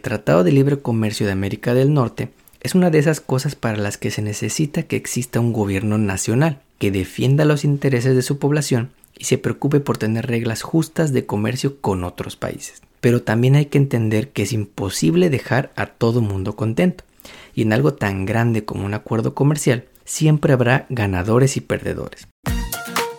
el Tratado de Libre Comercio de América del Norte es una de esas cosas para las que se necesita que exista un gobierno nacional que defienda los intereses de su población y se preocupe por tener reglas justas de comercio con otros países. Pero también hay que entender que es imposible dejar a todo mundo contento. Y en algo tan grande como un acuerdo comercial, siempre habrá ganadores y perdedores.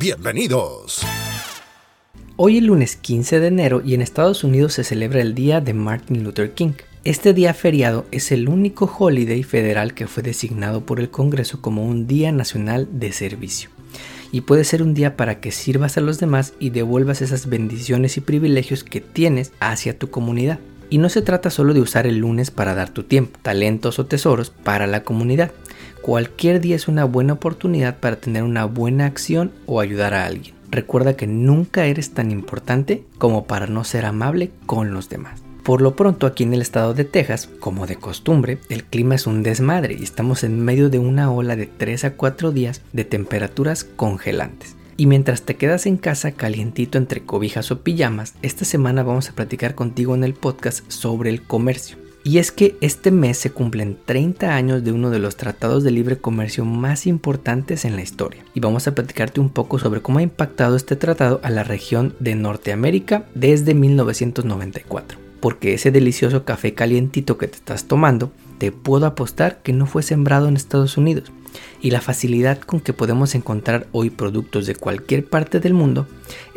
Bienvenidos. Hoy es lunes 15 de enero y en Estados Unidos se celebra el Día de Martin Luther King. Este día feriado es el único holiday federal que fue designado por el Congreso como un Día Nacional de Servicio. Y puede ser un día para que sirvas a los demás y devuelvas esas bendiciones y privilegios que tienes hacia tu comunidad. Y no se trata solo de usar el lunes para dar tu tiempo, talentos o tesoros para la comunidad. Cualquier día es una buena oportunidad para tener una buena acción o ayudar a alguien. Recuerda que nunca eres tan importante como para no ser amable con los demás. Por lo pronto aquí en el estado de Texas, como de costumbre, el clima es un desmadre y estamos en medio de una ola de 3 a 4 días de temperaturas congelantes. Y mientras te quedas en casa calientito entre cobijas o pijamas, esta semana vamos a platicar contigo en el podcast sobre el comercio. Y es que este mes se cumplen 30 años de uno de los tratados de libre comercio más importantes en la historia. Y vamos a platicarte un poco sobre cómo ha impactado este tratado a la región de Norteamérica desde 1994. Porque ese delicioso café calientito que te estás tomando, te puedo apostar que no fue sembrado en Estados Unidos. Y la facilidad con que podemos encontrar hoy productos de cualquier parte del mundo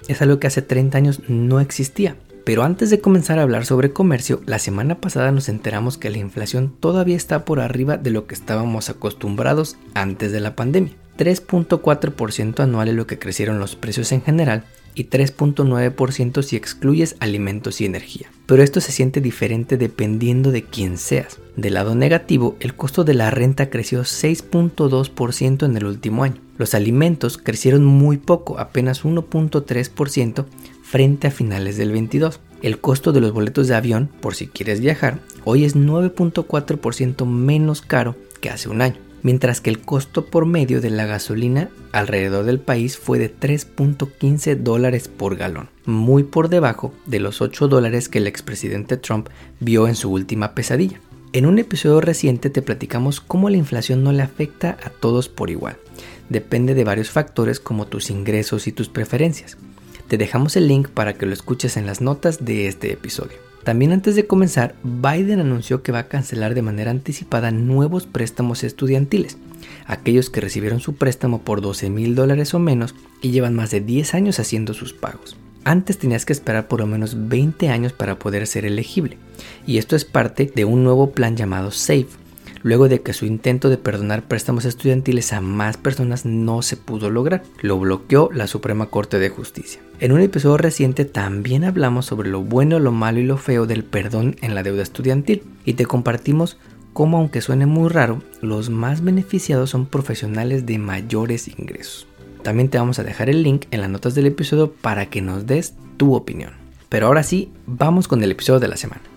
es algo que hace 30 años no existía. Pero antes de comenzar a hablar sobre comercio, la semana pasada nos enteramos que la inflación todavía está por arriba de lo que estábamos acostumbrados antes de la pandemia. 3.4% anual es lo que crecieron los precios en general y 3.9% si excluyes alimentos y energía. Pero esto se siente diferente dependiendo de quién seas. Del lado negativo, el costo de la renta creció 6.2% en el último año. Los alimentos crecieron muy poco, apenas 1.3%, frente a finales del 22. El costo de los boletos de avión, por si quieres viajar, hoy es 9.4% menos caro que hace un año, mientras que el costo por medio de la gasolina alrededor del país fue de 3.15 dólares por galón, muy por debajo de los 8 dólares que el expresidente Trump vio en su última pesadilla. En un episodio reciente te platicamos cómo la inflación no le afecta a todos por igual. Depende de varios factores como tus ingresos y tus preferencias. Te dejamos el link para que lo escuches en las notas de este episodio. También antes de comenzar, Biden anunció que va a cancelar de manera anticipada nuevos préstamos estudiantiles, aquellos que recibieron su préstamo por 12 mil dólares o menos y llevan más de 10 años haciendo sus pagos. Antes tenías que esperar por lo menos 20 años para poder ser elegible, y esto es parte de un nuevo plan llamado SAFE, luego de que su intento de perdonar préstamos estudiantiles a más personas no se pudo lograr. Lo bloqueó la Suprema Corte de Justicia. En un episodio reciente también hablamos sobre lo bueno, lo malo y lo feo del perdón en la deuda estudiantil y te compartimos cómo aunque suene muy raro, los más beneficiados son profesionales de mayores ingresos. También te vamos a dejar el link en las notas del episodio para que nos des tu opinión. Pero ahora sí, vamos con el episodio de la semana.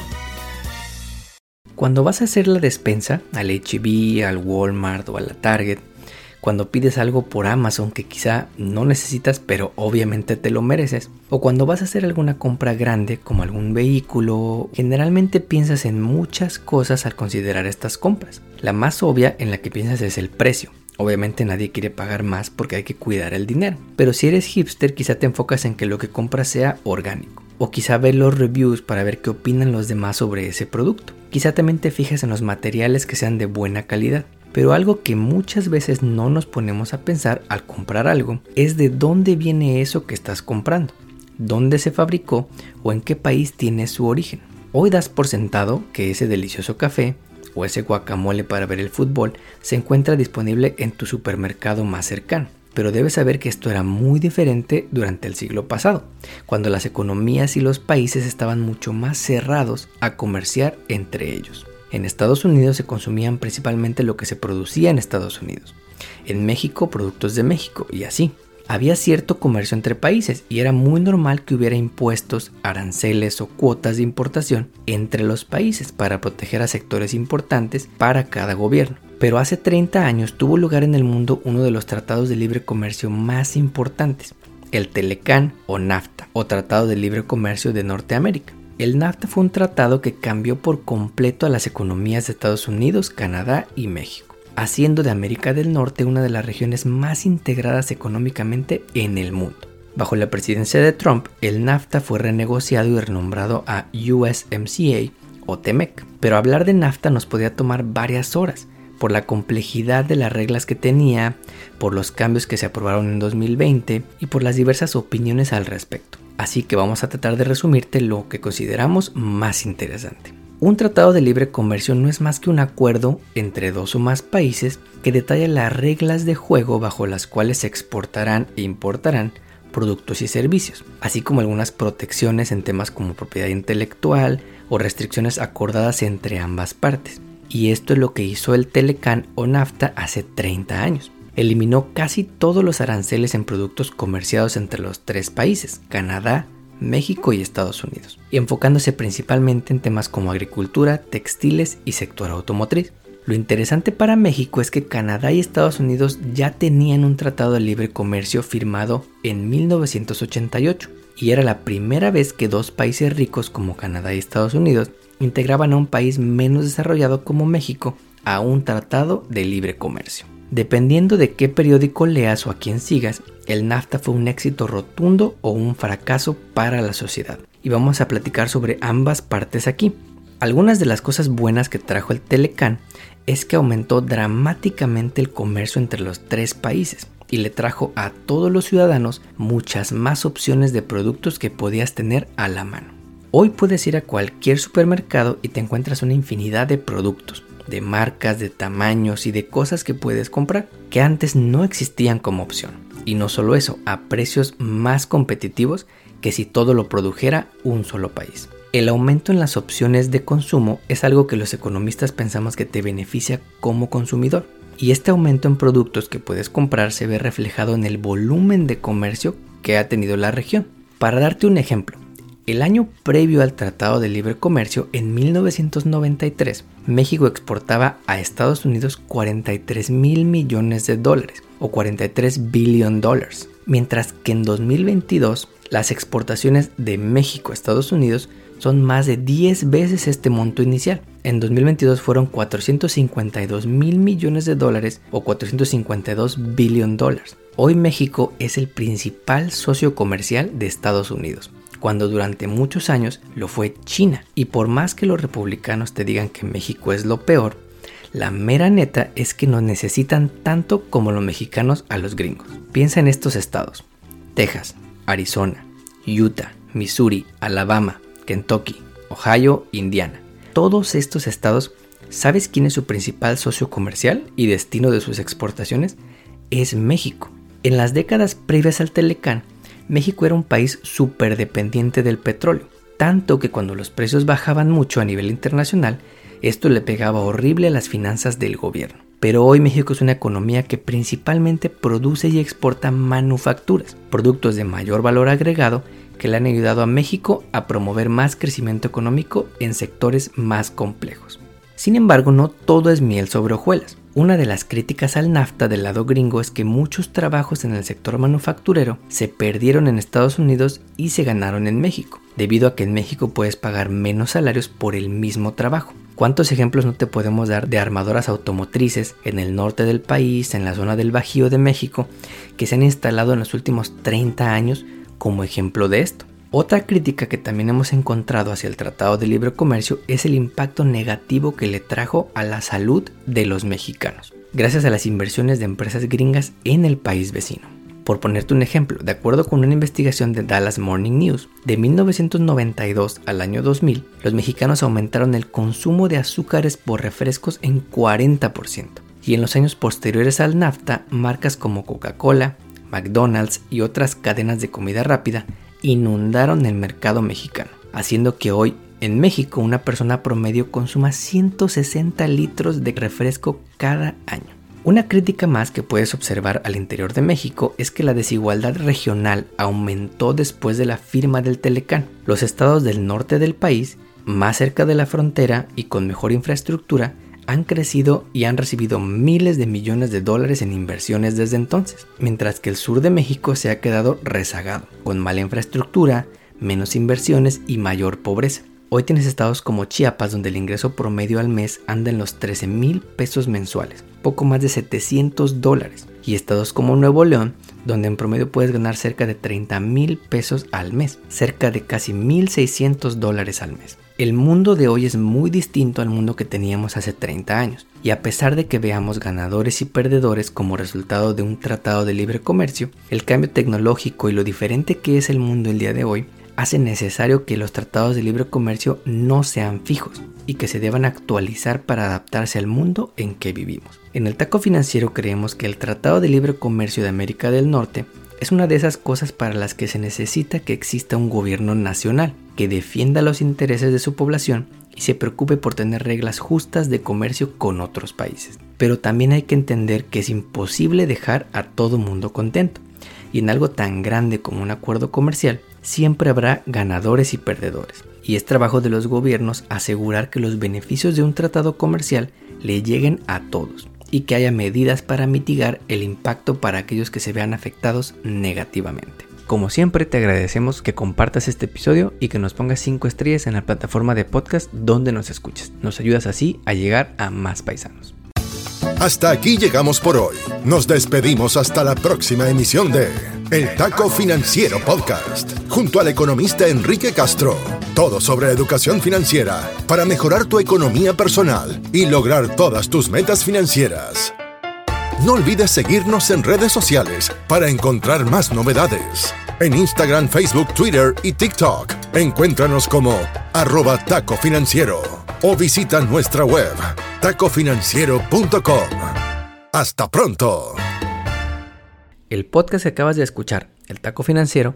Cuando vas a hacer la despensa, al HB, al Walmart o a la Target, cuando pides algo por Amazon que quizá no necesitas pero obviamente te lo mereces, o cuando vas a hacer alguna compra grande como algún vehículo, generalmente piensas en muchas cosas al considerar estas compras. La más obvia en la que piensas es el precio. Obviamente nadie quiere pagar más porque hay que cuidar el dinero, pero si eres hipster quizá te enfocas en que lo que compras sea orgánico o quizá ver los reviews para ver qué opinan los demás sobre ese producto. Quizá también te fijes en los materiales que sean de buena calidad. Pero algo que muchas veces no nos ponemos a pensar al comprar algo es de dónde viene eso que estás comprando, dónde se fabricó o en qué país tiene su origen. Hoy das por sentado que ese delicioso café o ese guacamole para ver el fútbol se encuentra disponible en tu supermercado más cercano. Pero debes saber que esto era muy diferente durante el siglo pasado, cuando las economías y los países estaban mucho más cerrados a comerciar entre ellos. En Estados Unidos se consumían principalmente lo que se producía en Estados Unidos. En México productos de México y así. Había cierto comercio entre países y era muy normal que hubiera impuestos, aranceles o cuotas de importación entre los países para proteger a sectores importantes para cada gobierno. Pero hace 30 años tuvo lugar en el mundo uno de los tratados de libre comercio más importantes, el Telecán o NAFTA, o Tratado de Libre Comercio de Norteamérica. El NAFTA fue un tratado que cambió por completo a las economías de Estados Unidos, Canadá y México, haciendo de América del Norte una de las regiones más integradas económicamente en el mundo. Bajo la presidencia de Trump, el NAFTA fue renegociado y renombrado a USMCA o TEMEC, pero hablar de NAFTA nos podía tomar varias horas por la complejidad de las reglas que tenía, por los cambios que se aprobaron en 2020 y por las diversas opiniones al respecto. Así que vamos a tratar de resumirte lo que consideramos más interesante. Un tratado de libre comercio no es más que un acuerdo entre dos o más países que detalla las reglas de juego bajo las cuales se exportarán e importarán productos y servicios, así como algunas protecciones en temas como propiedad intelectual o restricciones acordadas entre ambas partes. Y esto es lo que hizo el Telecan o NAFTA hace 30 años eliminó casi todos los aranceles en productos comerciados entre los tres países, Canadá, México y Estados Unidos, y enfocándose principalmente en temas como agricultura, textiles y sector automotriz. Lo interesante para México es que Canadá y Estados Unidos ya tenían un tratado de libre comercio firmado en 1988 y era la primera vez que dos países ricos como Canadá y Estados Unidos integraban a un país menos desarrollado como México a un tratado de libre comercio. Dependiendo de qué periódico leas o a quién sigas, el NAFTA fue un éxito rotundo o un fracaso para la sociedad. Y vamos a platicar sobre ambas partes aquí. Algunas de las cosas buenas que trajo el Telecán es que aumentó dramáticamente el comercio entre los tres países y le trajo a todos los ciudadanos muchas más opciones de productos que podías tener a la mano. Hoy puedes ir a cualquier supermercado y te encuentras una infinidad de productos, de marcas, de tamaños y de cosas que puedes comprar que antes no existían como opción. Y no solo eso, a precios más competitivos que si todo lo produjera un solo país. El aumento en las opciones de consumo es algo que los economistas pensamos que te beneficia como consumidor. Y este aumento en productos que puedes comprar se ve reflejado en el volumen de comercio que ha tenido la región. Para darte un ejemplo, el año previo al Tratado de Libre Comercio, en 1993, México exportaba a Estados Unidos 43 mil millones de dólares o 43 billion dólares, mientras que en 2022 las exportaciones de México a Estados Unidos son más de 10 veces este monto inicial. En 2022 fueron 452 mil millones de dólares o 452 billion dólares. Hoy México es el principal socio comercial de Estados Unidos cuando durante muchos años lo fue China. Y por más que los republicanos te digan que México es lo peor, la mera neta es que nos necesitan tanto como los mexicanos a los gringos. Piensa en estos estados. Texas, Arizona, Utah, Missouri, Alabama, Kentucky, Ohio, Indiana. Todos estos estados, ¿sabes quién es su principal socio comercial y destino de sus exportaciones? Es México. En las décadas previas al Telecán, México era un país súper dependiente del petróleo, tanto que cuando los precios bajaban mucho a nivel internacional, esto le pegaba horrible a las finanzas del gobierno. Pero hoy México es una economía que principalmente produce y exporta manufacturas, productos de mayor valor agregado que le han ayudado a México a promover más crecimiento económico en sectores más complejos. Sin embargo, no todo es miel sobre hojuelas. Una de las críticas al NAFTA del lado gringo es que muchos trabajos en el sector manufacturero se perdieron en Estados Unidos y se ganaron en México, debido a que en México puedes pagar menos salarios por el mismo trabajo. ¿Cuántos ejemplos no te podemos dar de armadoras automotrices en el norte del país, en la zona del Bajío de México, que se han instalado en los últimos 30 años como ejemplo de esto? Otra crítica que también hemos encontrado hacia el Tratado de Libre Comercio es el impacto negativo que le trajo a la salud de los mexicanos, gracias a las inversiones de empresas gringas en el país vecino. Por ponerte un ejemplo, de acuerdo con una investigación de Dallas Morning News, de 1992 al año 2000, los mexicanos aumentaron el consumo de azúcares por refrescos en 40%. Y en los años posteriores al NAFTA, marcas como Coca-Cola, McDonald's y otras cadenas de comida rápida inundaron el mercado mexicano, haciendo que hoy en México una persona promedio consuma 160 litros de refresco cada año. Una crítica más que puedes observar al interior de México es que la desigualdad regional aumentó después de la firma del Telecán. Los estados del norte del país, más cerca de la frontera y con mejor infraestructura, han crecido y han recibido miles de millones de dólares en inversiones desde entonces, mientras que el sur de México se ha quedado rezagado, con mala infraestructura, menos inversiones y mayor pobreza. Hoy tienes estados como Chiapas donde el ingreso promedio al mes anda en los 13 mil pesos mensuales, poco más de 700 dólares, y estados como Nuevo León donde en promedio puedes ganar cerca de 30 mil pesos al mes, cerca de casi 1.600 dólares al mes. El mundo de hoy es muy distinto al mundo que teníamos hace 30 años, y a pesar de que veamos ganadores y perdedores como resultado de un tratado de libre comercio, el cambio tecnológico y lo diferente que es el mundo el día de hoy hace necesario que los tratados de libre comercio no sean fijos y que se deban actualizar para adaptarse al mundo en que vivimos. En el taco financiero creemos que el Tratado de Libre Comercio de América del Norte es una de esas cosas para las que se necesita que exista un gobierno nacional que defienda los intereses de su población y se preocupe por tener reglas justas de comercio con otros países. Pero también hay que entender que es imposible dejar a todo mundo contento y en algo tan grande como un acuerdo comercial siempre habrá ganadores y perdedores. Y es trabajo de los gobiernos asegurar que los beneficios de un tratado comercial le lleguen a todos y que haya medidas para mitigar el impacto para aquellos que se vean afectados negativamente. Como siempre te agradecemos que compartas este episodio y que nos pongas 5 estrellas en la plataforma de podcast donde nos escuches. Nos ayudas así a llegar a más paisanos. Hasta aquí llegamos por hoy. Nos despedimos hasta la próxima emisión de El Taco Financiero Podcast, junto al economista Enrique Castro. Todo sobre educación financiera para mejorar tu economía personal y lograr todas tus metas financieras. No olvides seguirnos en redes sociales para encontrar más novedades. En Instagram, Facebook, Twitter y TikTok. Encuéntranos como arroba taco financiero o visita nuestra web tacofinanciero.com. Hasta pronto. El podcast que acabas de escuchar, El Taco Financiero,